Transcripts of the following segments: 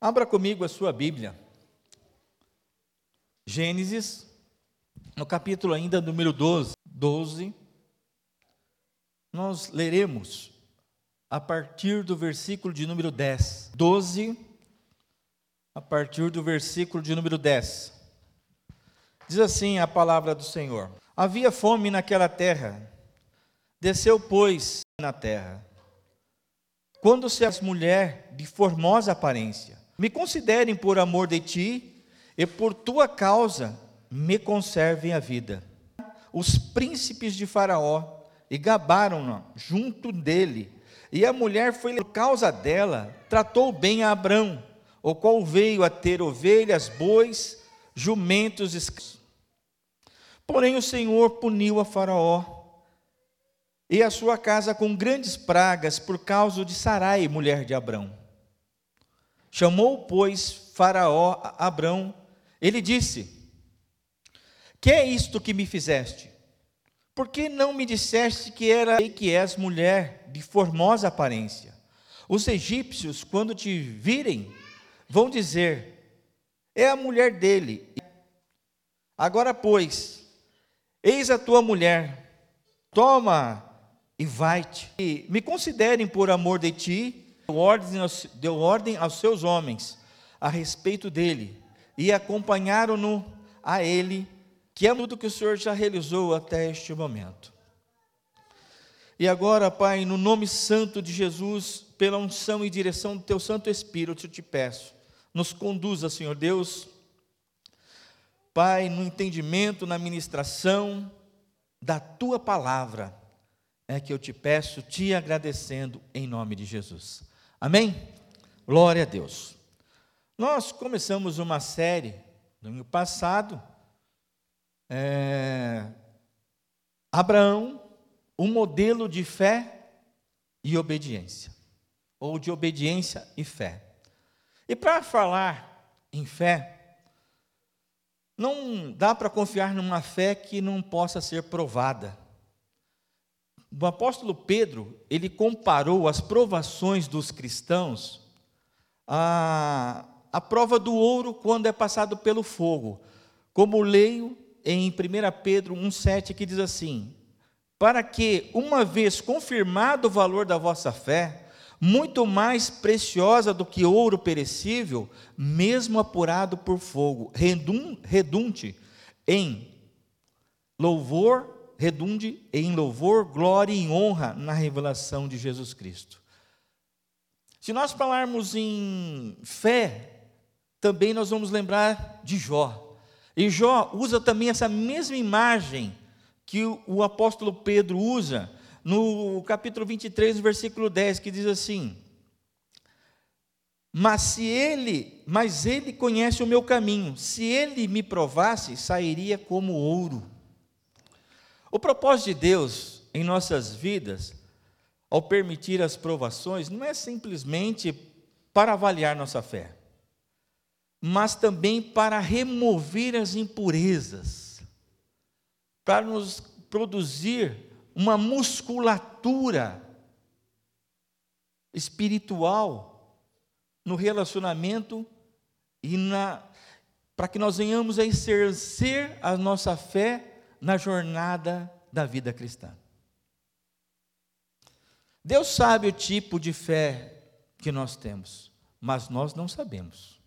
Abra comigo a sua Bíblia. Gênesis, no capítulo ainda número 12. 12. Nós leremos a partir do versículo de número 10. 12, a partir do versículo de número 10. Diz assim a palavra do Senhor: Havia fome naquela terra, desceu, pois, na terra. Quando se as mulher de formosa aparência, me considerem por amor de ti, e por tua causa me conservem a vida. Os príncipes de Faraó e gabaram-no junto dele, e a mulher foi por causa dela, tratou bem a Abrão, o qual veio a ter ovelhas, bois, jumentos, escravos. Porém o Senhor puniu a Faraó e a sua casa com grandes pragas por causa de Sarai, mulher de Abrão. Chamou, pois, Faraó a Abrão, ele disse: Que é isto que me fizeste? Por que não me disseste que era que és mulher de formosa aparência? Os egípcios, quando te virem, vão dizer: É a mulher dele. Agora, pois, eis a tua mulher, toma e vai-te. E me considerem por amor de ti deu ordem, aos, deu ordem aos seus homens a respeito dele e acompanharam-no a ele, que é tudo que o Senhor já realizou até este momento. E agora, Pai, no nome santo de Jesus, pela unção e direção do Teu Santo Espírito, eu te peço, nos conduza, Senhor Deus, Pai, no entendimento, na ministração da Tua palavra, é que eu te peço, te agradecendo em nome de Jesus. Amém? Glória a Deus. Nós começamos uma série no ano passado, é, Abraão, um modelo de fé e obediência, ou de obediência e fé. E para falar em fé, não dá para confiar numa fé que não possa ser provada. O apóstolo Pedro, ele comparou as provações dos cristãos à, à prova do ouro quando é passado pelo fogo. Como leio em 1 Pedro 1,7 que diz assim: Para que, uma vez confirmado o valor da vossa fé, muito mais preciosa do que ouro perecível, mesmo apurado por fogo, redunde em louvor, redunde em louvor, glória e honra na revelação de Jesus Cristo. Se nós falarmos em fé, também nós vamos lembrar de Jó. E Jó usa também essa mesma imagem que o, apóstolo Pedro usa no capítulo 23, versículo 10, que diz assim: Mas se ele, mas ele conhece o meu caminho, se ele me provasse, sairia como ouro. O propósito de Deus em nossas vidas, ao permitir as provações, não é simplesmente para avaliar nossa fé, mas também para remover as impurezas, para nos produzir uma musculatura espiritual no relacionamento e na para que nós venhamos a exercer a nossa fé na jornada da vida cristã. Deus sabe o tipo de fé que nós temos, mas nós não sabemos.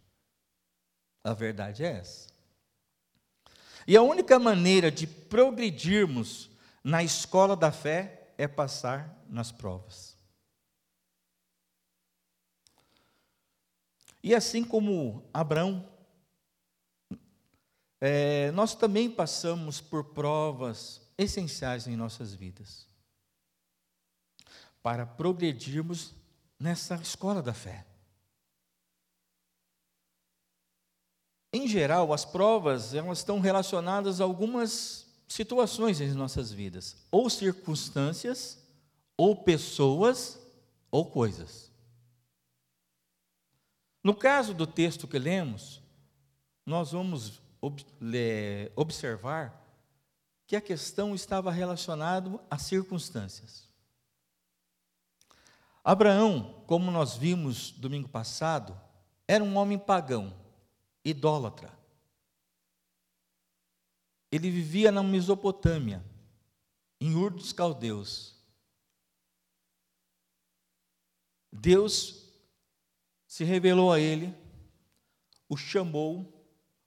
A verdade é essa. E a única maneira de progredirmos na escola da fé é passar nas provas. E assim como Abraão é, nós também passamos por provas essenciais em nossas vidas para progredirmos nessa escola da fé. Em geral, as provas elas estão relacionadas a algumas situações em nossas vidas, ou circunstâncias, ou pessoas, ou coisas. No caso do texto que lemos, nós vamos observar que a questão estava relacionada a circunstâncias. Abraão, como nós vimos domingo passado, era um homem pagão, idólatra. Ele vivia na Mesopotâmia, em Ur dos Caldeus. Deus se revelou a ele, o chamou,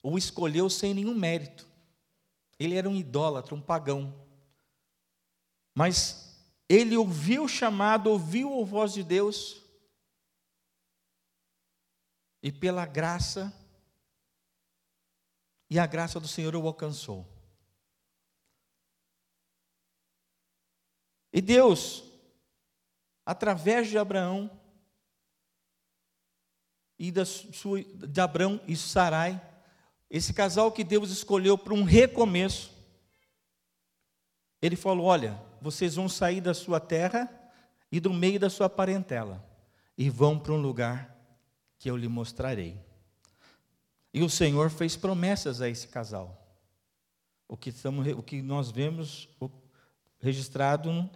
o escolheu sem nenhum mérito. Ele era um idólatra, um pagão. Mas ele ouviu o chamado, ouviu a voz de Deus, e pela graça, e a graça do Senhor o alcançou. E Deus, através de Abraão, e da sua, de Abraão e Sarai, esse casal que Deus escolheu para um recomeço, ele falou: Olha, vocês vão sair da sua terra e do meio da sua parentela, e vão para um lugar que eu lhe mostrarei. E o Senhor fez promessas a esse casal. O que, estamos, o que nós vemos registrado no,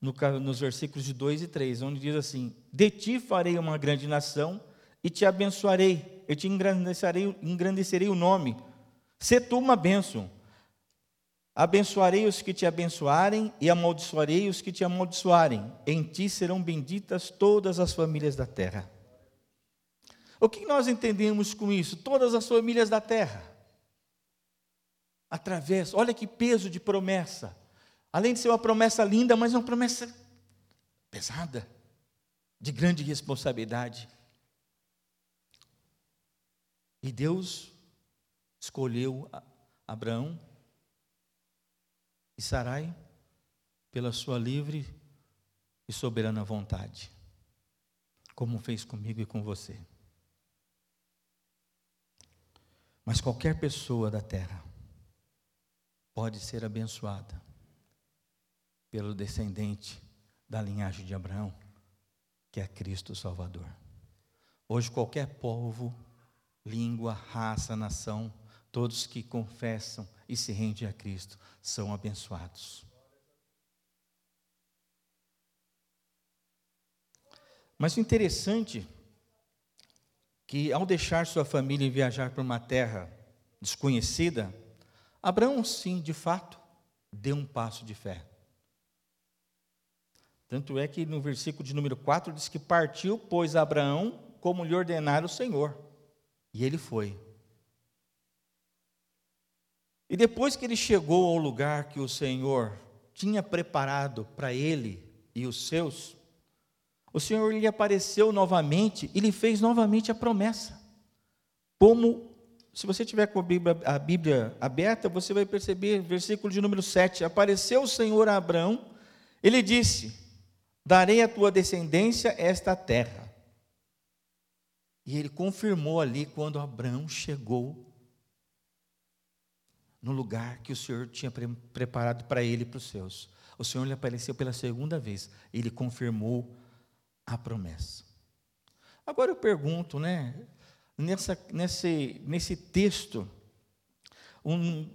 no, nos versículos de 2 e 3, onde diz assim: De ti farei uma grande nação e te abençoarei, eu te engrandecerei, engrandecerei o nome. Se tu uma bênção. Abençoarei os que te abençoarem e amaldiçoarei os que te amaldiçoarem. Em ti serão benditas todas as famílias da terra. O que nós entendemos com isso? Todas as famílias da terra. Através, olha que peso de promessa. Além de ser uma promessa linda, mas uma promessa pesada, de grande responsabilidade. E Deus escolheu Abraão e Sarai pela sua livre e soberana vontade, como fez comigo e com você. Mas qualquer pessoa da terra pode ser abençoada pelo descendente da linhagem de Abraão, que é Cristo Salvador. Hoje, qualquer povo língua, raça, nação, todos que confessam e se rendem a Cristo são abençoados. Mas o interessante que ao deixar sua família e viajar para uma terra desconhecida, Abraão sim, de fato, deu um passo de fé. Tanto é que no versículo de número 4 diz que partiu, pois Abraão, como lhe ordenara o Senhor. E ele foi. E depois que ele chegou ao lugar que o Senhor tinha preparado para ele e os seus, o Senhor lhe apareceu novamente e lhe fez novamente a promessa. Como, se você tiver com a Bíblia, a Bíblia aberta, você vai perceber, versículo de número 7: Apareceu o Senhor a Abraão, ele disse: Darei à tua descendência esta terra. E ele confirmou ali quando Abraão chegou no lugar que o Senhor tinha pre preparado para ele e para os seus. O Senhor lhe apareceu pela segunda vez, ele confirmou a promessa. Agora eu pergunto, né, nessa, nesse, nesse texto um,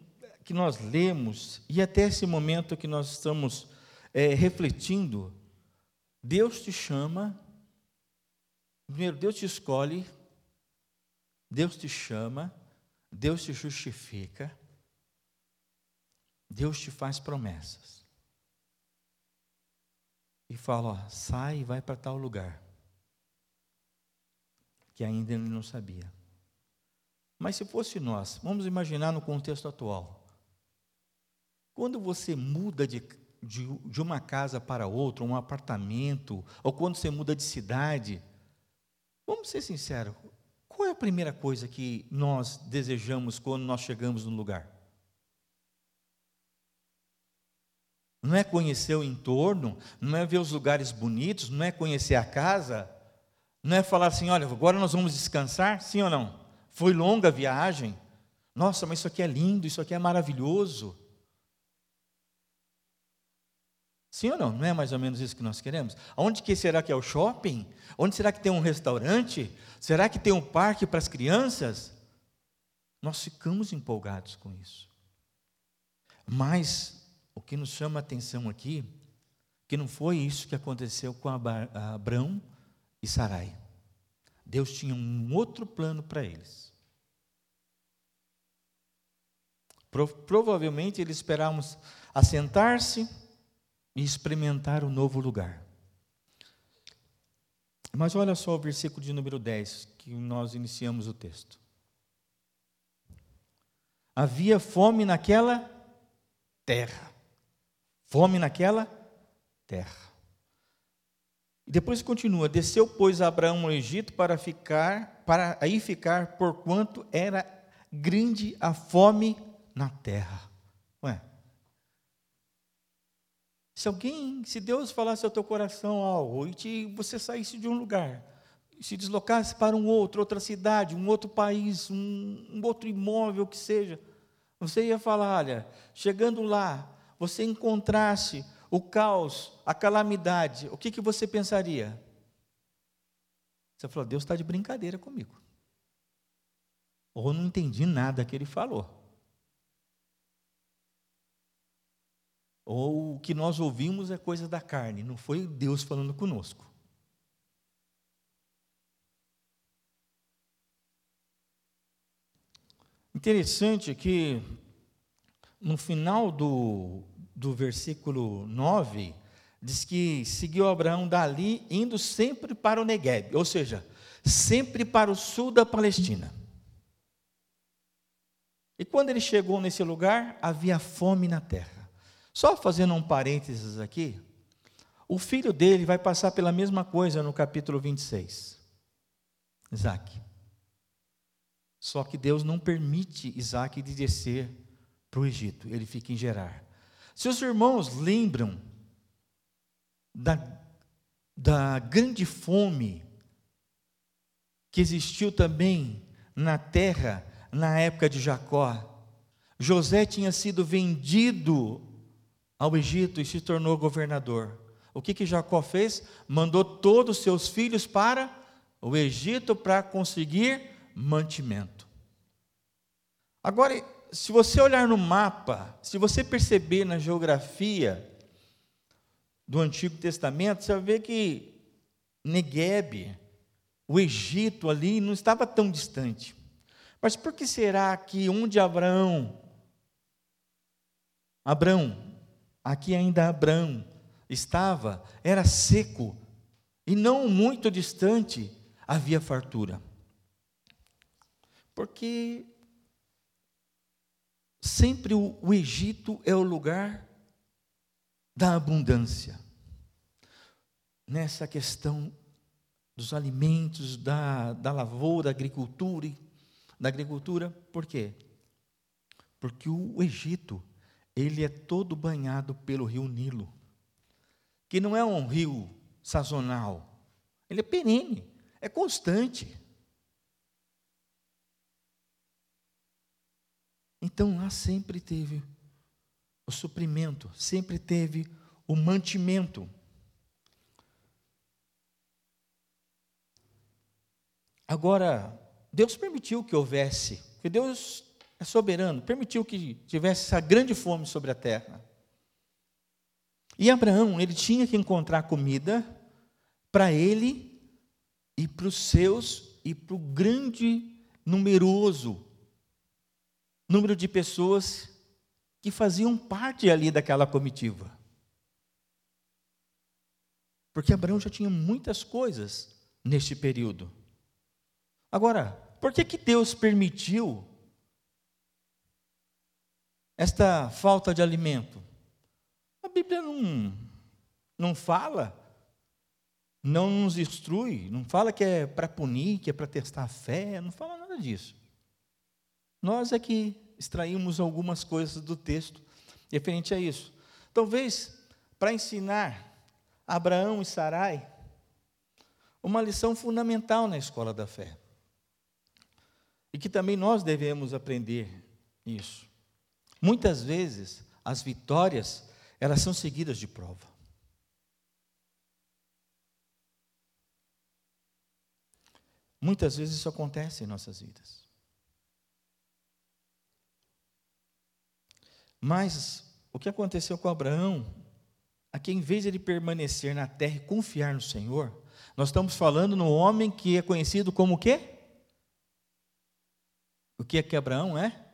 que nós lemos, e até esse momento que nós estamos é, refletindo, Deus te chama Primeiro, Deus te escolhe, Deus te chama, Deus te justifica, Deus te faz promessas. E fala, ó, sai e vai para tal lugar. Que ainda ele não sabia. Mas se fosse nós, vamos imaginar no contexto atual. Quando você muda de, de, de uma casa para outra, um apartamento, ou quando você muda de cidade, Vamos ser sinceros, qual é a primeira coisa que nós desejamos quando nós chegamos no lugar? Não é conhecer o entorno, não é ver os lugares bonitos, não é conhecer a casa, não é falar assim, olha, agora nós vamos descansar, sim ou não? Foi longa a viagem. Nossa, mas isso aqui é lindo, isso aqui é maravilhoso. Sim ou não? Não é mais ou menos isso que nós queremos? Onde que será que é o shopping? Onde será que tem um restaurante? Será que tem um parque para as crianças? Nós ficamos empolgados com isso. Mas o que nos chama a atenção aqui, que não foi isso que aconteceu com Abraão e Sarai. Deus tinha um outro plano para eles. Pro, provavelmente eles esperavam assentar-se e experimentar o novo lugar. Mas olha só o versículo de número 10, que nós iniciamos o texto. Havia fome naquela terra. Fome naquela terra. E depois continua: Desceu, pois, Abraão ao Egito para ficar, para aí ficar, porquanto era grande a fome na terra. Ué. Se alguém, se Deus falasse ao teu coração algo e te, você saísse de um lugar, se deslocasse para um outro, outra cidade, um outro país, um, um outro imóvel que seja, você ia falar: olha, chegando lá, você encontrasse o caos, a calamidade, o que, que você pensaria? Você falou: Deus está de brincadeira comigo. Ou não entendi nada que ele falou. Ou o que nós ouvimos é coisa da carne, não foi Deus falando conosco. Interessante que no final do, do versículo 9, diz que seguiu Abraão dali, indo sempre para o Negueb, ou seja, sempre para o sul da Palestina. E quando ele chegou nesse lugar, havia fome na terra. Só fazendo um parênteses aqui, o filho dele vai passar pela mesma coisa no capítulo 26. Isaac. Só que Deus não permite Isaac de descer para o Egito, ele fica em Gerar. Seus irmãos lembram da, da grande fome que existiu também na terra na época de Jacó. José tinha sido vendido ao Egito e se tornou governador. O que, que Jacó fez? Mandou todos os seus filhos para o Egito para conseguir mantimento. Agora, se você olhar no mapa, se você perceber na geografia do Antigo Testamento, você vai ver que Negueb, o Egito ali, não estava tão distante. Mas por que será que onde Abraão, Abraão, aqui ainda Abraão, estava, era seco, e não muito distante havia fartura? Porque sempre o, o Egito é o lugar da abundância. Nessa questão dos alimentos, da, da lavoura, da agricultura, da agricultura, por quê? Porque o Egito, ele é todo banhado pelo rio Nilo, que não é um rio sazonal, ele é perene, é constante. Então lá sempre teve o suprimento, sempre teve o mantimento. Agora, Deus permitiu que houvesse, porque Deus é soberano, permitiu que tivesse essa grande fome sobre a terra. E Abraão, ele tinha que encontrar comida para ele e para os seus e para o grande, numeroso número de pessoas que faziam parte ali daquela comitiva. Porque Abraão já tinha muitas coisas neste período. Agora, por que, que Deus permitiu esta falta de alimento? A Bíblia não, não fala, não nos instrui, não fala que é para punir, que é para testar a fé, não fala nada disso. Nós é que extraímos algumas coisas do texto referente a isso. Talvez para ensinar Abraão e Sarai uma lição fundamental na escola da fé. E que também nós devemos aprender isso. Muitas vezes as vitórias, elas são seguidas de prova. Muitas vezes isso acontece em nossas vidas. Mas o que aconteceu com Abraão, a que em vez de ele permanecer na terra e confiar no Senhor, Nós estamos falando no homem que é conhecido como o quê? O que é que Abraão é?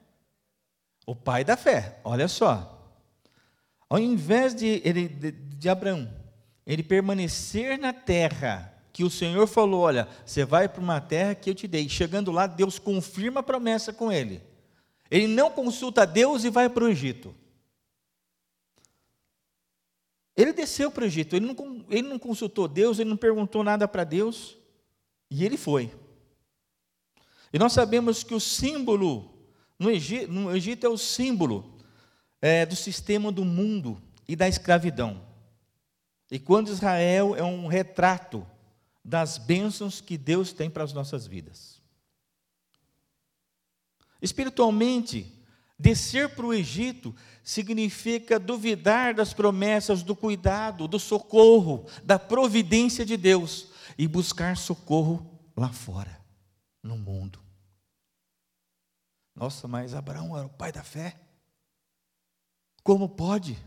O pai da fé. Olha só. Ao invés de, ele, de, de Abraão, ele permanecer na terra que o Senhor falou: olha, você vai para uma terra que eu te dei. Chegando lá, Deus confirma a promessa com ele. Ele não consulta Deus e vai para o Egito. Ele desceu para o Egito, ele não, ele não consultou Deus, ele não perguntou nada para Deus, e ele foi. E nós sabemos que o símbolo, no Egito, no Egito é o símbolo é, do sistema do mundo e da escravidão. E quando Israel é um retrato das bênçãos que Deus tem para as nossas vidas. Espiritualmente, descer para o Egito significa duvidar das promessas do cuidado, do socorro, da providência de Deus e buscar socorro lá fora, no mundo. Nossa, mas Abraão era o pai da fé? Como pode?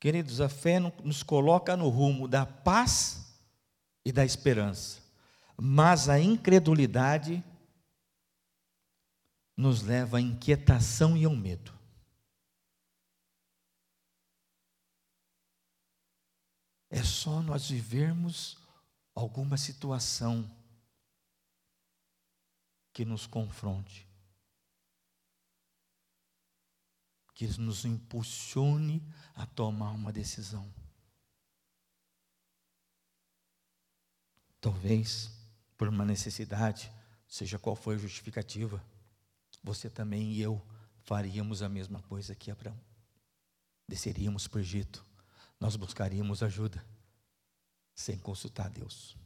Queridos, a fé nos coloca no rumo da paz e da esperança, mas a incredulidade nos leva à inquietação e ao medo. É só nós vivermos alguma situação que nos confronte, que nos impulsione a tomar uma decisão. Talvez por uma necessidade, seja qual for a justificativa você também e eu faríamos a mesma coisa que Abraão. Desceríamos para o Egito, nós buscaríamos ajuda, sem consultar Deus.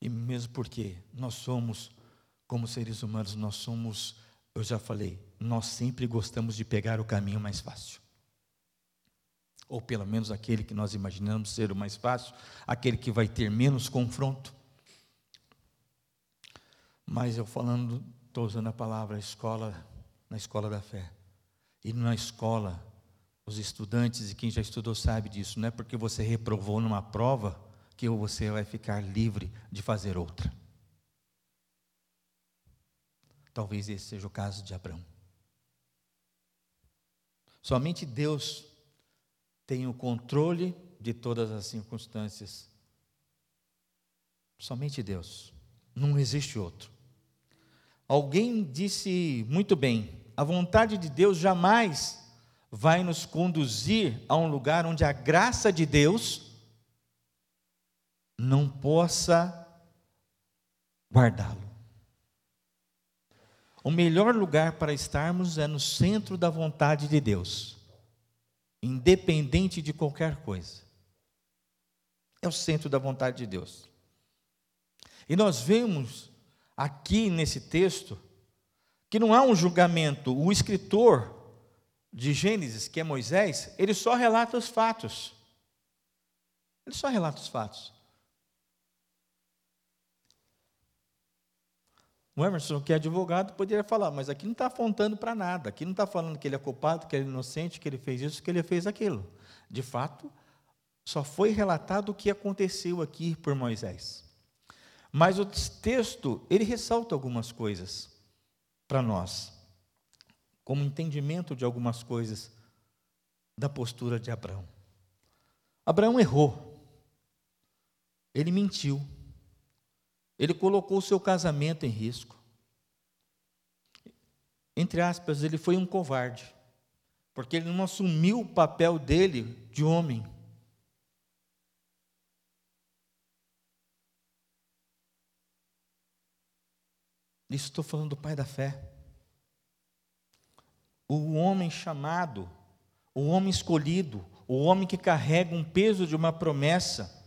E mesmo porque nós somos, como seres humanos, nós somos, eu já falei, nós sempre gostamos de pegar o caminho mais fácil. Ou pelo menos aquele que nós imaginamos ser o mais fácil, aquele que vai ter menos confronto. Mas eu falando Estou usando a palavra escola, na escola da fé. E na escola, os estudantes e quem já estudou sabe disso, não é porque você reprovou numa prova que você vai ficar livre de fazer outra. Talvez esse seja o caso de Abraão. Somente Deus tem o controle de todas as circunstâncias. Somente Deus. Não existe outro. Alguém disse muito bem: a vontade de Deus jamais vai nos conduzir a um lugar onde a graça de Deus não possa guardá-lo. O melhor lugar para estarmos é no centro da vontade de Deus, independente de qualquer coisa. É o centro da vontade de Deus. E nós vemos aqui nesse texto que não há um julgamento. O escritor de Gênesis, que é Moisés, ele só relata os fatos. Ele só relata os fatos. O Emerson, que é advogado, poderia falar, mas aqui não está apontando para nada. Aqui não está falando que ele é culpado, que ele é inocente, que ele fez isso, que ele fez aquilo. De fato, só foi relatado o que aconteceu aqui por Moisés. Mas o texto, ele ressalta algumas coisas para nós, como entendimento de algumas coisas da postura de Abraão. Abraão errou, ele mentiu, ele colocou o seu casamento em risco. Entre aspas, ele foi um covarde, porque ele não assumiu o papel dele de homem. Isso estou falando do pai da fé. O homem chamado, o homem escolhido, o homem que carrega um peso de uma promessa,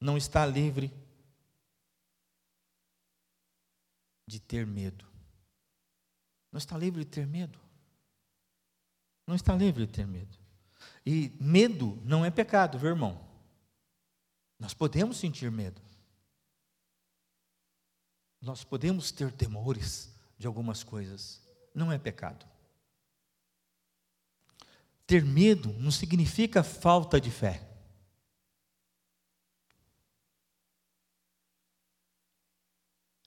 não está livre de ter medo. Não está livre de ter medo. Não está livre de ter medo. E medo não é pecado, viu, irmão? Nós podemos sentir medo. Nós podemos ter temores de algumas coisas, não é pecado. Ter medo não significa falta de fé.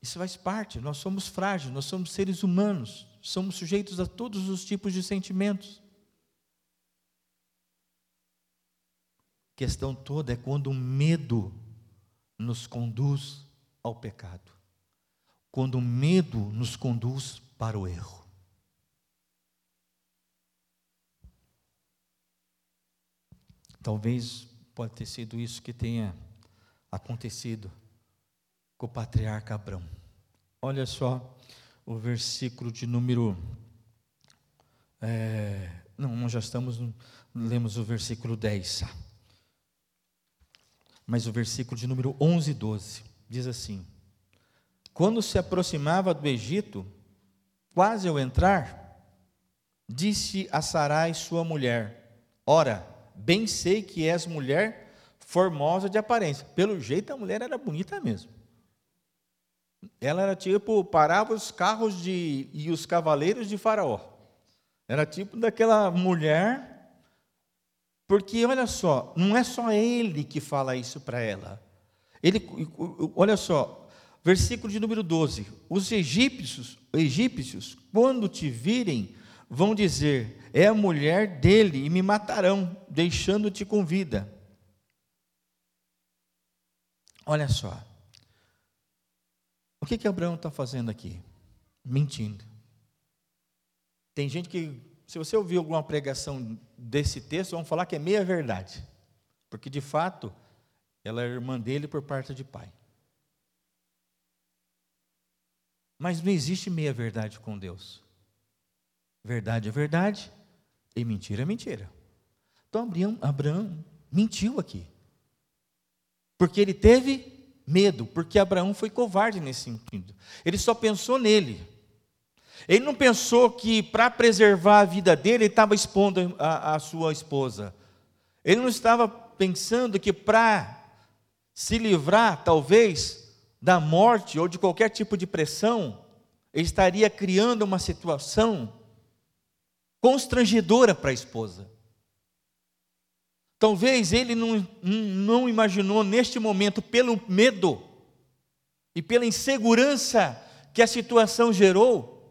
Isso faz parte, nós somos frágeis, nós somos seres humanos, somos sujeitos a todos os tipos de sentimentos. A questão toda é quando o medo nos conduz ao pecado, quando o medo nos conduz para o erro. Talvez pode ter sido isso que tenha acontecido com o patriarca Abraão. Olha só o versículo de número. É, não, nós já estamos, lemos o versículo 10. Mas o versículo de número 11 e 12 diz assim: Quando se aproximava do Egito, quase ao entrar, disse a Sarai, sua mulher: Ora, bem sei que és mulher formosa de aparência. Pelo jeito, a mulher era bonita mesmo. Ela era tipo, parava os carros de, e os cavaleiros de Faraó. Era tipo daquela mulher, porque olha só, não é só ele que fala isso para ela. Ele, olha só, versículo de número 12: Os egípcios, egípcios, quando te virem, vão dizer: É a mulher dele e me matarão, deixando-te com vida. Olha só. O que que Abraão está fazendo aqui? Mentindo. Tem gente que, se você ouvir alguma pregação desse texto, vão falar que é meia verdade, porque de fato ela é irmã dele por parte de pai. Mas não existe meia verdade com Deus. Verdade é verdade e mentira é mentira. Então Abraão, Abraão mentiu aqui. Porque ele teve medo, porque Abraão foi covarde nesse sentido. Ele só pensou nele. Ele não pensou que para preservar a vida dele, ele estava expondo a, a sua esposa. Ele não estava pensando que para se livrar, talvez, da morte ou de qualquer tipo de pressão, ele estaria criando uma situação constrangedora para a esposa. Talvez ele não, não imaginou neste momento, pelo medo e pela insegurança que a situação gerou,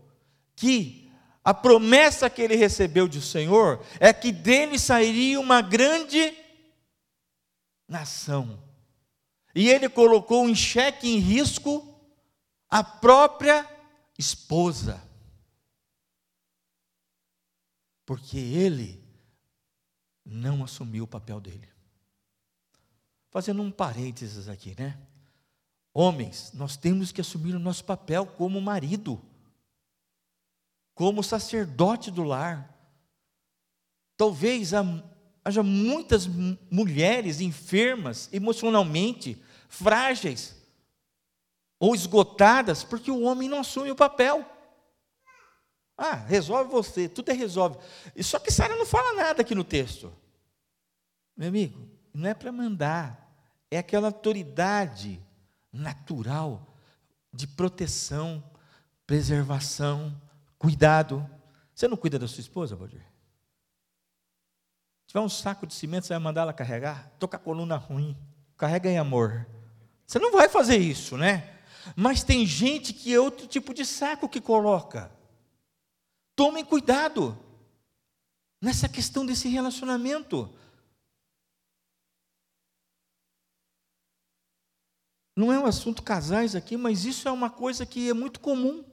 que a promessa que ele recebeu do Senhor é que dele sairia uma grande nação. E ele colocou em xeque, em risco, a própria esposa. Porque ele não assumiu o papel dele. Fazendo um parênteses aqui, né? Homens, nós temos que assumir o nosso papel como marido, como sacerdote do lar. Talvez haja muitas mulheres enfermas emocionalmente, frágeis ou esgotadas, porque o homem não assume o papel. Ah, resolve você, tudo é resolve. Só que Sara não fala nada aqui no texto. Meu amigo, não é para mandar, é aquela autoridade natural de proteção, preservação, cuidado. Você não cuida da sua esposa, Valdir? Se tiver um saco de cimento, você vai mandar ela carregar? Estou com a coluna ruim, carrega em amor. Você não vai fazer isso, né? Mas tem gente que é outro tipo de saco que coloca. Tomem cuidado nessa questão desse relacionamento. Não é um assunto casais aqui, mas isso é uma coisa que é muito comum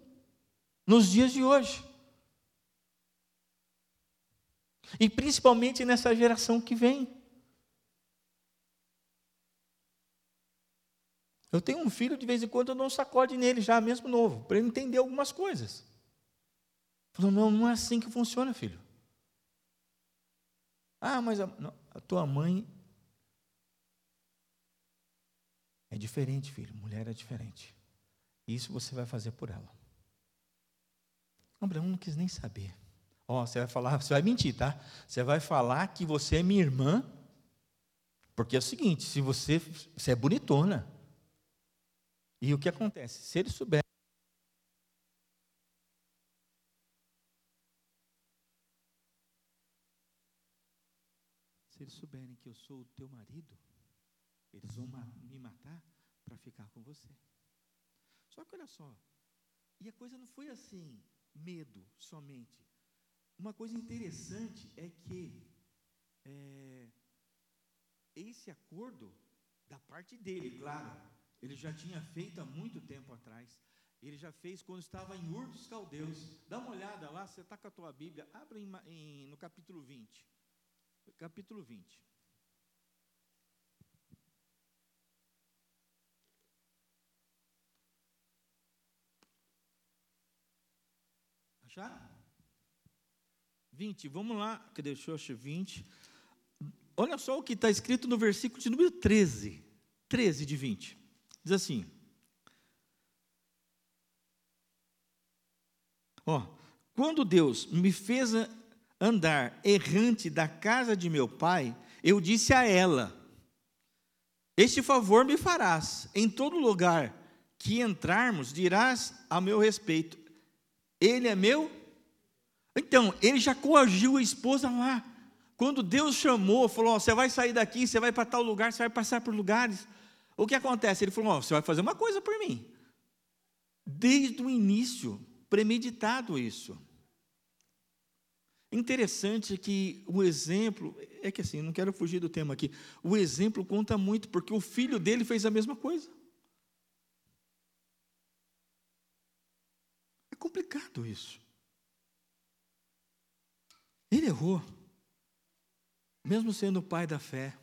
nos dias de hoje. E principalmente nessa geração que vem. Eu tenho um filho, de vez em quando eu dou um sacode nele, já mesmo novo, para ele entender algumas coisas. Falou, não, não é assim que funciona, filho. Ah, mas a, não, a tua mãe é diferente, filho. Mulher é diferente. Isso você vai fazer por ela. Abraão não quis nem saber. Ó, oh, você vai falar, você vai mentir, tá? Você vai falar que você é minha irmã, porque é o seguinte, se você, você é bonitona. E o que acontece? Se ele souber eles souberem que eu sou o teu marido, eles vão ma me matar para ficar com você. Só que olha só, e a coisa não foi assim, medo somente. Uma coisa interessante é que é, esse acordo, da parte dele, claro, ele já tinha feito há muito tempo atrás. Ele já fez quando estava em Ur dos Caldeus. Dá uma olhada lá, você está com a tua Bíblia, abre em, em, no capítulo 20. Capítulo 20. Acharam? 20, vamos lá. Cadê? Deixa eu achar 20. Olha só o que está escrito no versículo de número 13. 13 de 20. Diz assim: Ó, quando Deus me fez andar errante da casa de meu pai, eu disse a ela: Este favor me farás. Em todo lugar que entrarmos, dirás a meu respeito: Ele é meu. Então, ele já coagiu a esposa lá. Quando Deus chamou, falou: Você vai sair daqui, você vai para tal lugar, você vai passar por lugares. O que acontece? Ele falou: Você vai fazer uma coisa por mim. Desde o início, premeditado isso. Interessante que o exemplo, é que assim, não quero fugir do tema aqui, o exemplo conta muito, porque o filho dele fez a mesma coisa. É complicado isso. Ele errou, mesmo sendo o pai da fé.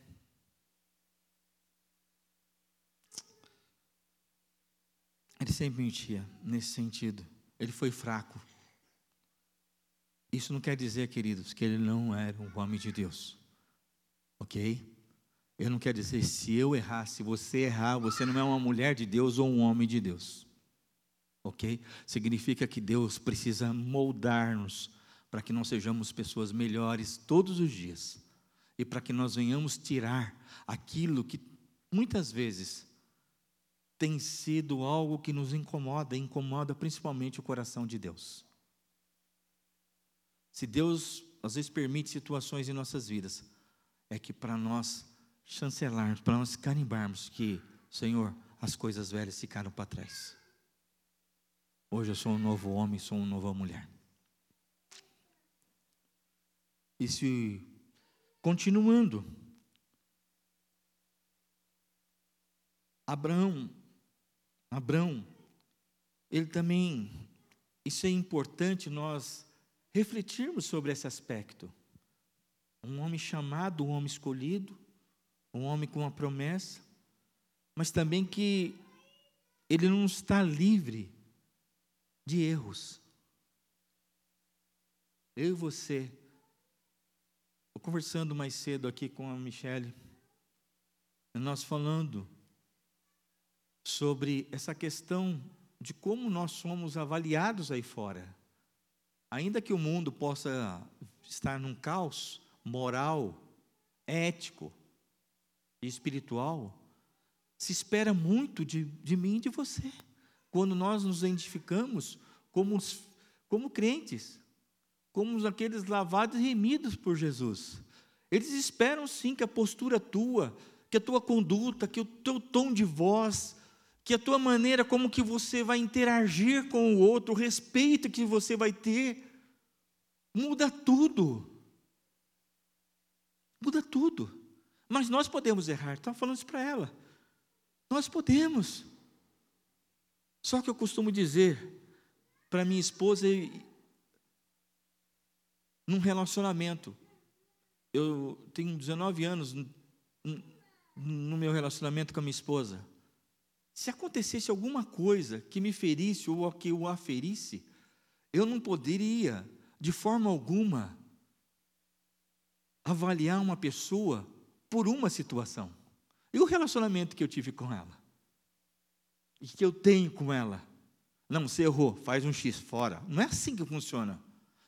Ele sempre mentia nesse sentido. Ele foi fraco. Isso não quer dizer, queridos, que ele não era um homem de Deus. Ok? Eu não quero dizer se eu errar, se você errar, você não é uma mulher de Deus ou um homem de Deus. Ok? Significa que Deus precisa moldar-nos para que nós sejamos pessoas melhores todos os dias e para que nós venhamos tirar aquilo que muitas vezes tem sido algo que nos incomoda, incomoda principalmente o coração de Deus. Se Deus às vezes permite situações em nossas vidas, é que para nós chancelarmos, para nós carimbarmos que, Senhor, as coisas velhas ficaram para trás. Hoje eu sou um novo homem, sou uma nova mulher. E se continuando, Abraão Abraão, ele também, isso é importante nós refletirmos sobre esse aspecto. Um homem chamado, um homem escolhido, um homem com uma promessa, mas também que ele não está livre de erros. Eu e você, conversando mais cedo aqui com a Michelle, nós falando sobre essa questão de como nós somos avaliados aí fora. Ainda que o mundo possa estar num caos moral, ético e espiritual, se espera muito de, de mim e de você, quando nós nos identificamos como, como crentes, como aqueles lavados e remidos por Jesus. Eles esperam sim que a postura tua, que a tua conduta, que o teu tom de voz, que a tua maneira como que você vai interagir com o outro, o respeito que você vai ter, muda tudo. Muda tudo. Mas nós podemos errar, estava falando isso para ela. Nós podemos. Só que eu costumo dizer para minha esposa, num relacionamento, eu tenho 19 anos no meu relacionamento com a minha esposa. Se acontecesse alguma coisa que me ferisse ou que eu aferisse, eu não poderia, de forma alguma, avaliar uma pessoa por uma situação. E o relacionamento que eu tive com ela? E que eu tenho com ela? Não, você errou, faz um X fora. Não é assim que funciona.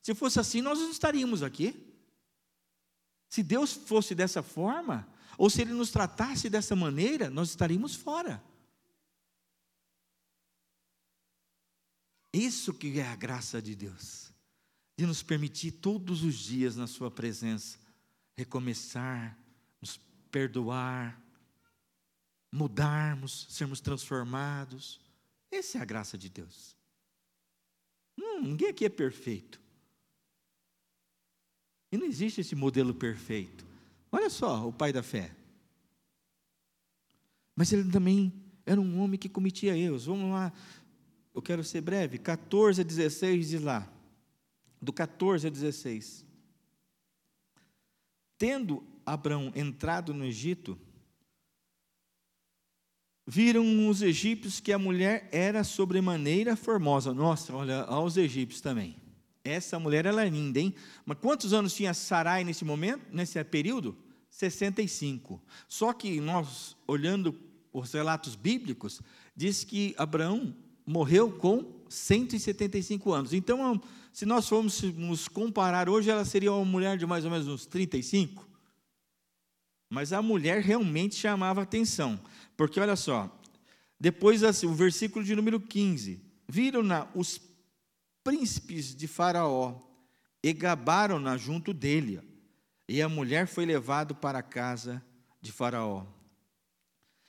Se fosse assim, nós não estaríamos aqui. Se Deus fosse dessa forma, ou se Ele nos tratasse dessa maneira, nós estaríamos fora. Isso que é a graça de Deus, de nos permitir todos os dias na Sua presença recomeçar, perdoar, mudarmos, sermos transformados. Essa é a graça de Deus. Hum, ninguém aqui é perfeito. E não existe esse modelo perfeito. Olha só o pai da fé. Mas ele também era um homem que cometia erros. Vamos lá, eu quero ser breve. 14 a 16 diz lá. Do 14 a 16. Tendo Abraão entrado no Egito, viram os egípcios que a mulher era sobremaneira formosa. Nossa, olha, aos egípcios também. Essa mulher ela é linda, hein? Mas quantos anos tinha Sarai nesse momento, nesse período? 65. Só que nós, olhando os relatos bíblicos, diz que Abraão morreu com 175 anos. Então, se nós formos comparar hoje, ela seria uma mulher de mais ou menos uns 35. Mas a mulher realmente chamava atenção, porque olha só, depois assim, o versículo de número 15: viram-na os príncipes de Faraó e gabaram-na junto dele, e a mulher foi levada para a casa de Faraó.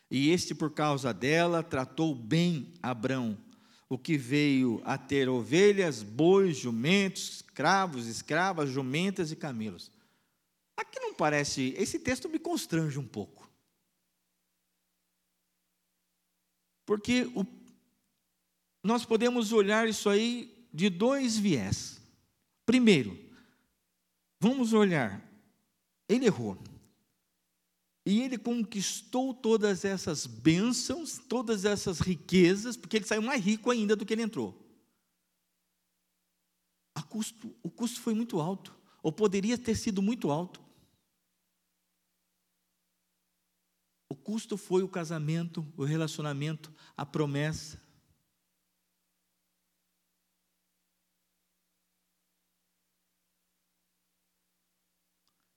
E este, por causa dela, tratou bem Abrão, o que veio a ter ovelhas, bois, jumentos, escravos, escravas, jumentas e camelos. Aqui não parece, esse texto me constrange um pouco. Porque o, nós podemos olhar isso aí de dois viés. Primeiro, vamos olhar, ele errou. E ele conquistou todas essas bênçãos, todas essas riquezas, porque ele saiu mais rico ainda do que ele entrou. Custo, o custo foi muito alto, ou poderia ter sido muito alto. O custo foi o casamento, o relacionamento, a promessa.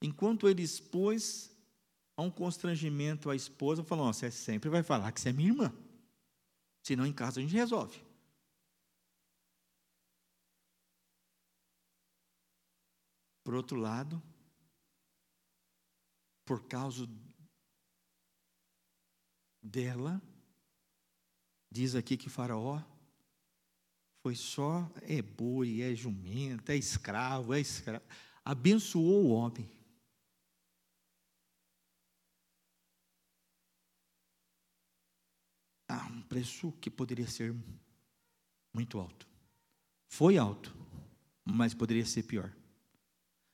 Enquanto ele expôs a um constrangimento à esposa, falou: Você sempre vai falar que você é minha irmã. Senão em casa a gente resolve. Por outro lado, por causa dela, diz aqui que Faraó foi só é boi, é jumento, é escravo, é escravo. Abençoou o homem. Ah, um preço que poderia ser muito alto. Foi alto, mas poderia ser pior.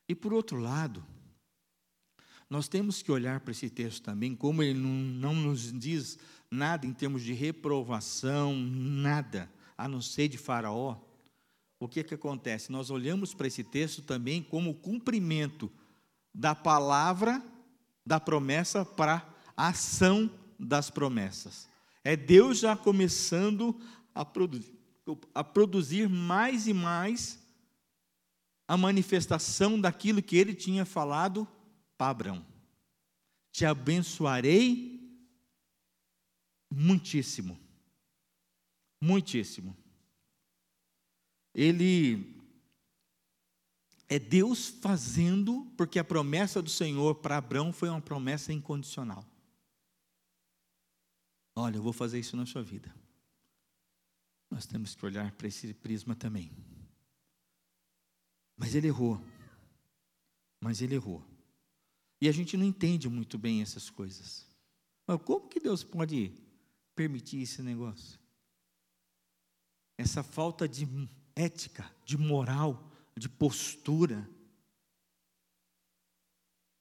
E por outro lado, nós temos que olhar para esse texto também, como ele não, não nos diz nada em termos de reprovação, nada, a não ser de Faraó. O que, que acontece? Nós olhamos para esse texto também como cumprimento da palavra, da promessa, para a ação das promessas. É Deus já começando a produzir, a produzir mais e mais a manifestação daquilo que ele tinha falado para Abraão: Te abençoarei muitíssimo. Muitíssimo. Ele é Deus fazendo, porque a promessa do Senhor para Abraão foi uma promessa incondicional. Olha, eu vou fazer isso na sua vida. Nós temos que olhar para esse prisma também. Mas ele errou. Mas ele errou. E a gente não entende muito bem essas coisas. Mas como que Deus pode permitir esse negócio? Essa falta de ética, de moral, de postura.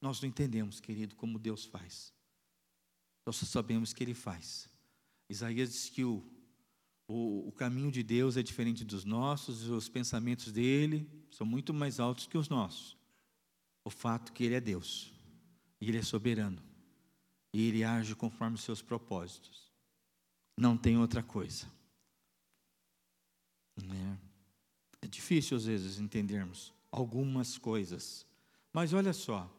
Nós não entendemos, querido, como Deus faz. Nós só sabemos que Ele faz. Isaías diz que o, o, o caminho de Deus é diferente dos nossos, os pensamentos dele são muito mais altos que os nossos. O fato que Ele é Deus. E Ele é soberano. E Ele age conforme os seus propósitos. Não tem outra coisa. É, é difícil às vezes entendermos algumas coisas. Mas olha só,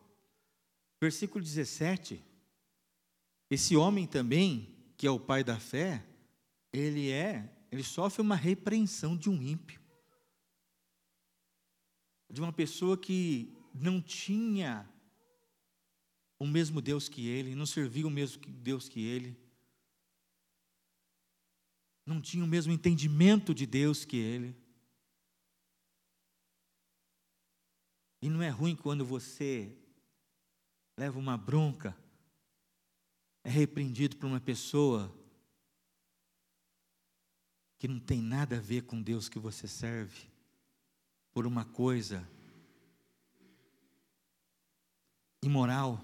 versículo 17. Esse homem também, que é o pai da fé, ele é, ele sofre uma repreensão de um ímpio. De uma pessoa que não tinha o mesmo Deus que ele, não servia o mesmo Deus que ele, não tinha o mesmo entendimento de Deus que ele. E não é ruim quando você leva uma bronca, é repreendido por uma pessoa que não tem nada a ver com Deus que você serve, por uma coisa imoral,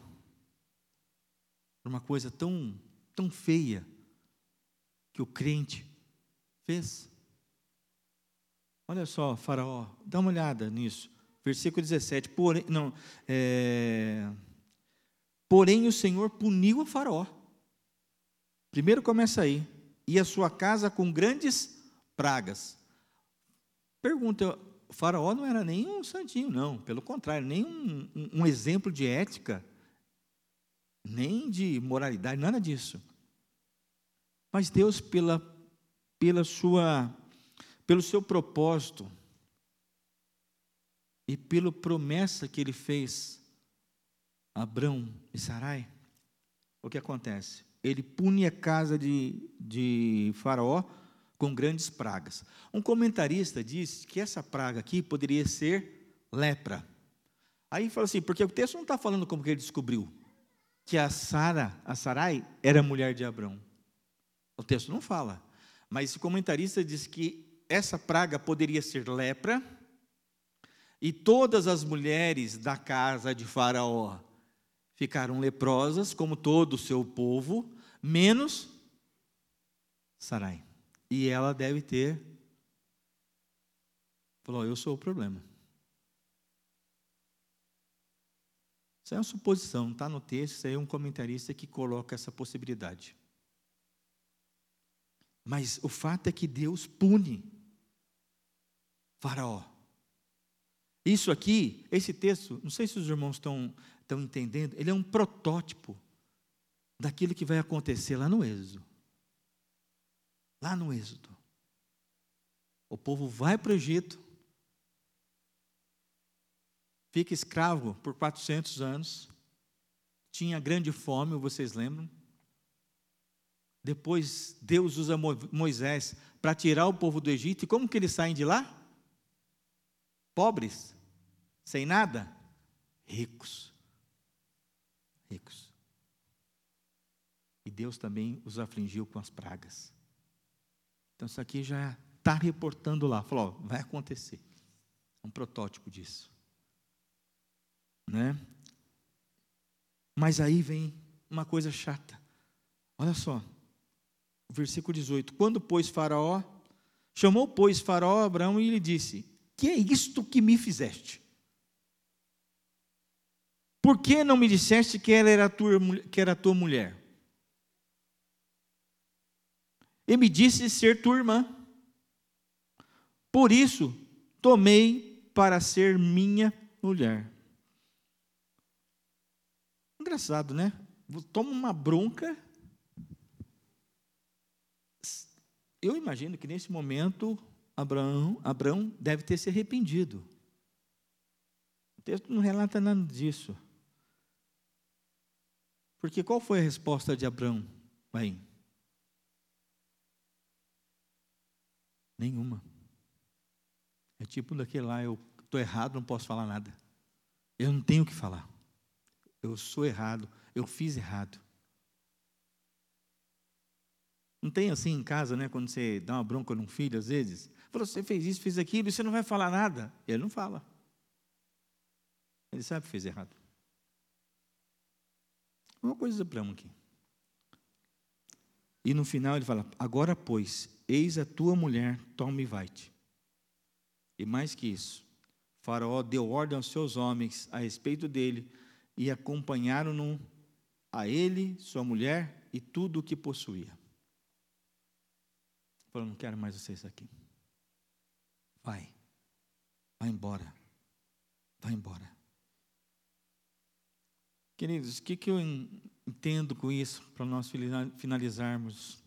por uma coisa tão, tão feia que o crente fez. Olha só, Faraó, dá uma olhada nisso. Versículo 17. Porém, não, é, porém o Senhor puniu a Faraó. Primeiro começa aí. E a sua casa com grandes pragas. Pergunta, o Faraó não era nem um santinho, não. Pelo contrário, nem um, um, exemplo de ética, nem de moralidade, nada disso. Mas Deus, pela, pela sua, pelo seu propósito e pela promessa que ele fez Abrão e Sarai, o que acontece? Ele pune a casa de, de Faraó com grandes pragas. Um comentarista disse que essa praga aqui poderia ser lepra. Aí fala assim, porque o texto não está falando como que ele descobriu que a Sara, a Sarai, era mulher de Abrão. O texto não fala. Mas esse comentarista diz que essa praga poderia ser lepra, e todas as mulheres da casa de Faraó ficaram leprosas, como todo o seu povo, menos Sarai. E ela deve ter falou: Eu sou o problema. Isso é uma suposição, está no texto, isso aí é um comentarista que coloca essa possibilidade. Mas o fato é que Deus pune Faraó. Isso aqui, esse texto, não sei se os irmãos estão, estão entendendo, ele é um protótipo daquilo que vai acontecer lá no Êxodo. Lá no Êxodo. O povo vai para o Egito, fica escravo por 400 anos, tinha grande fome, vocês lembram? Depois Deus usa Moisés para tirar o povo do Egito, e como que eles saem de lá? Pobres, sem nada, ricos. Ricos. E Deus também os afligiu com as pragas. Então isso aqui já está reportando lá, falou, ó, vai acontecer. É um protótipo disso. Né? Mas aí vem uma coisa chata. Olha só versículo 18: Quando, pois, Faraó, chamou, pois, Faraó Abraão e lhe disse: Que é isto que me fizeste? Por que não me disseste que ela era tua, que era tua mulher? E me disse ser tua irmã. Por isso, tomei para ser minha mulher. Engraçado, né? Toma uma bronca eu imagino que nesse momento Abraão, Abraão deve ter se arrependido. O texto não relata nada disso. Porque qual foi a resposta de Abraão? Bem, nenhuma. É tipo daquele lá, eu estou errado, não posso falar nada. Eu não tenho o que falar. Eu sou errado, eu fiz errado. Não tem assim em casa, né? Quando você dá uma bronca num filho, às vezes. Você fez isso, fez aquilo, e você não vai falar nada. E ele não fala. Ele sabe que fez errado. Uma coisa para um aqui. E no final ele fala: Agora, pois, eis a tua mulher, toma e vai-te. E mais que isso, Faraó deu ordem aos seus homens a respeito dele e acompanharam-no a ele, sua mulher e tudo o que possuía. Falou, não quero mais vocês aqui. Vai. Vai embora. Vai embora. Queridos, o que, que eu entendo com isso para nós finalizarmos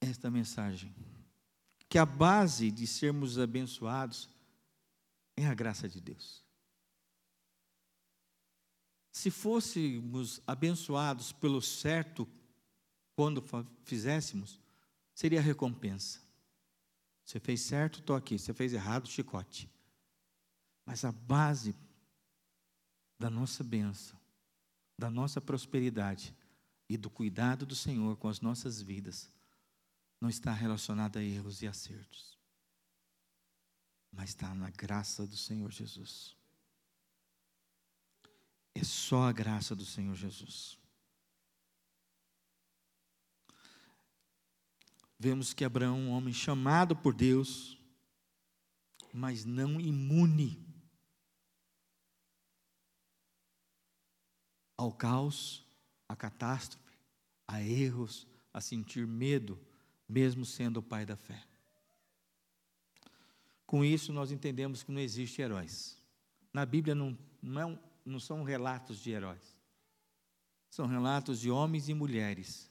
esta mensagem? Que a base de sermos abençoados é a graça de Deus. se fôssemos abençoados pelo certo quando fizéssemos, seria recompensa. Você fez certo, estou aqui. Você fez errado, chicote. Mas a base da nossa bênção, da nossa prosperidade e do cuidado do Senhor com as nossas vidas, não está relacionada a erros e acertos, mas está na graça do Senhor Jesus. É só a graça do Senhor Jesus. Vemos que Abraão é um homem chamado por Deus, mas não imune ao caos, à catástrofe, a erros, a sentir medo, mesmo sendo o pai da fé. Com isso, nós entendemos que não existe heróis. Na Bíblia não, não, é um, não são relatos de heróis. São relatos de homens e mulheres,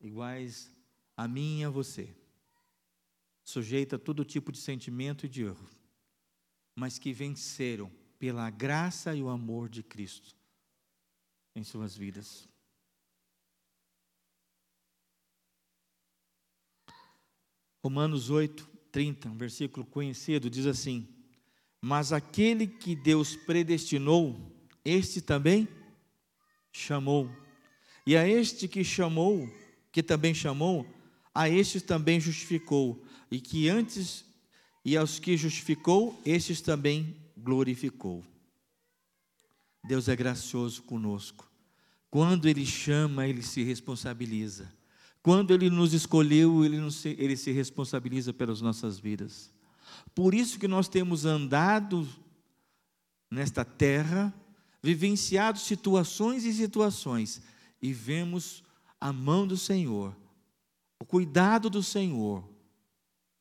iguais a mim e a você, sujeita a todo tipo de sentimento e de erro, mas que venceram pela graça e o amor de Cristo em suas vidas. Romanos 8, 30, um versículo conhecido, diz assim: Mas aquele que Deus predestinou, este também chamou. E a este que chamou, que também chamou, a estes também justificou. E que antes, e aos que justificou, estes também glorificou. Deus é gracioso conosco. Quando Ele chama, Ele se responsabiliza. Quando Ele nos escolheu, Ele, se, ele se responsabiliza pelas nossas vidas. Por isso que nós temos andado nesta terra, vivenciado situações e situações, e vemos a mão do Senhor, o cuidado do Senhor,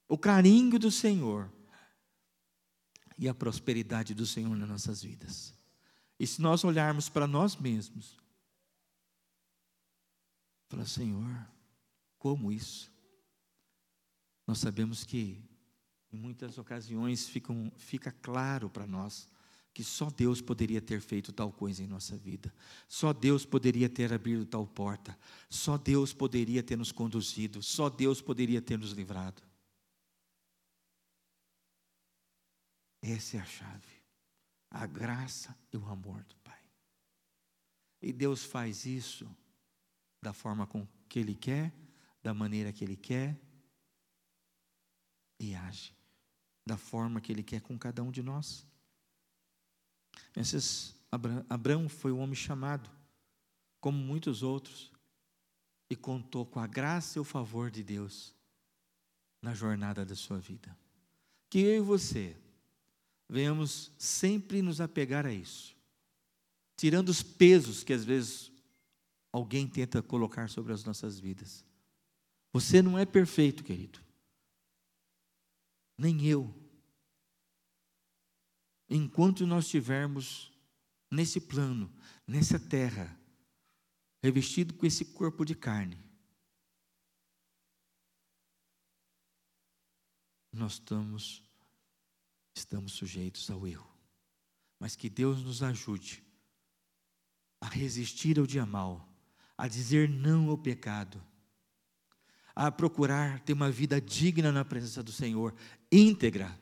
o carinho do Senhor e a prosperidade do Senhor nas nossas vidas. E se nós olharmos para nós mesmos, falar, Senhor, como isso? Nós sabemos que em muitas ocasiões fica claro para nós que só Deus poderia ter feito tal coisa em nossa vida, só Deus poderia ter abrido tal porta, só Deus poderia ter nos conduzido, só Deus poderia ter nos livrado. Essa é a chave a graça e o amor do Pai. E Deus faz isso da forma com que Ele quer, da maneira que Ele quer, e age da forma que Ele quer com cada um de nós. Esses, Abraão foi um homem chamado, como muitos outros, e contou com a graça e o favor de Deus na jornada da sua vida. Que eu e você venhamos sempre nos apegar a isso, tirando os pesos que às vezes alguém tenta colocar sobre as nossas vidas. Você não é perfeito, querido, nem eu. Enquanto nós estivermos nesse plano, nessa terra, revestido com esse corpo de carne, nós estamos estamos sujeitos ao erro. Mas que Deus nos ajude a resistir ao dia mal, a dizer não ao pecado, a procurar ter uma vida digna na presença do Senhor, íntegra,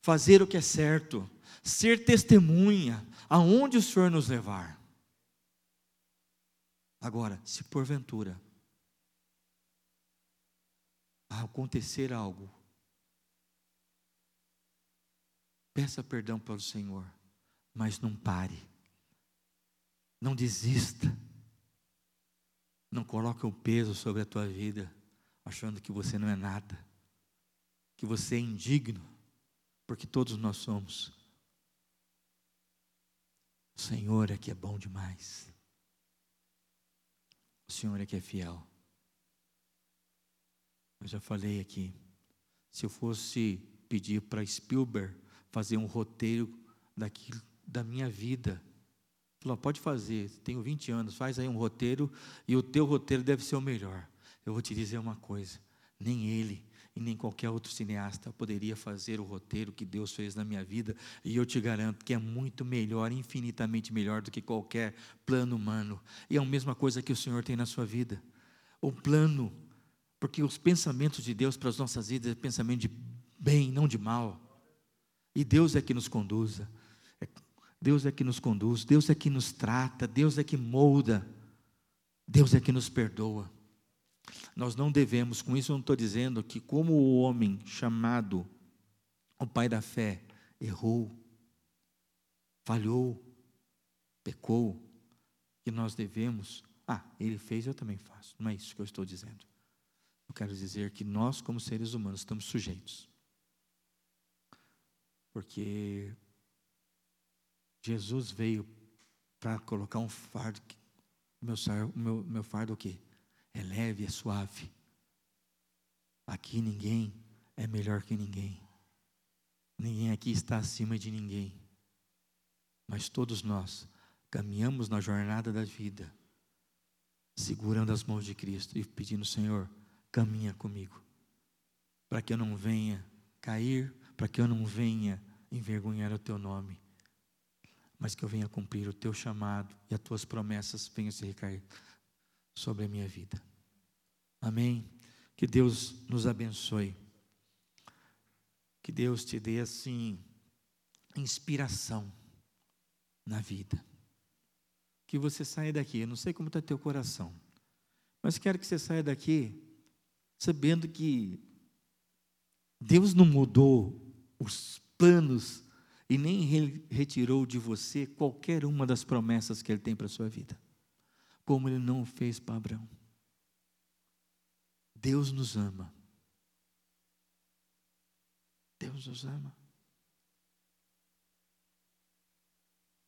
fazer o que é certo, ser testemunha aonde o Senhor nos levar. Agora, se porventura acontecer algo Peça perdão pelo Senhor, mas não pare. Não desista. Não coloque um peso sobre a tua vida, achando que você não é nada, que você é indigno, porque todos nós somos. O Senhor é que é bom demais. O Senhor é que é fiel. Eu já falei aqui. Se eu fosse pedir para Spielberg fazer um roteiro daquilo, da minha vida. Falou, pode fazer, tenho 20 anos, faz aí um roteiro e o teu roteiro deve ser o melhor. Eu vou te dizer uma coisa: nem ele e nem qualquer outro cineasta poderia fazer o roteiro que Deus fez na minha vida, e eu te garanto que é muito melhor, infinitamente melhor do que qualquer plano humano. E é a mesma coisa que o Senhor tem na sua vida. O plano, porque os pensamentos de Deus para as nossas vidas é pensamento de bem, não de mal. E Deus é que nos conduza. É, Deus é que nos conduz, Deus é que nos trata, Deus é que molda, Deus é que nos perdoa. Nós não devemos, com isso eu não estou dizendo que, como o homem chamado o pai da fé errou, falhou, pecou, que nós devemos, ah, ele fez, eu também faço. Não é isso que eu estou dizendo. Eu quero dizer que nós, como seres humanos, estamos sujeitos. Porque Jesus veio para colocar um fardo. Meu, meu, meu fardo o quê? é leve, é suave. Aqui ninguém é melhor que ninguém. Ninguém aqui está acima de ninguém. Mas todos nós caminhamos na jornada da vida, segurando as mãos de Cristo e pedindo, Senhor, caminha comigo, para que eu não venha cair, para que eu não venha envergonhar o teu nome, mas que eu venha cumprir o teu chamado e as tuas promessas venham se recair sobre a minha vida. Amém. Que Deus nos abençoe. Que Deus te dê assim inspiração na vida. Que você saia daqui, eu não sei como está teu coração, mas quero que você saia daqui sabendo que Deus não mudou os planos e nem retirou de você qualquer uma das promessas que Ele tem para a sua vida como ele não fez para Abraão. Deus nos ama. Deus nos ama.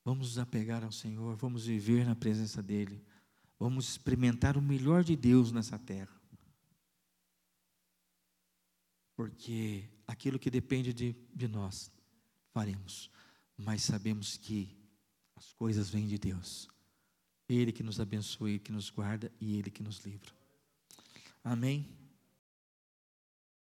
Vamos nos apegar ao Senhor, vamos viver na presença dEle, vamos experimentar o melhor de Deus nessa terra. Porque aquilo que depende de, de nós, faremos, mas sabemos que as coisas vêm de Deus. Ele que nos abençoe, que nos guarda e Ele que nos livra. Amém?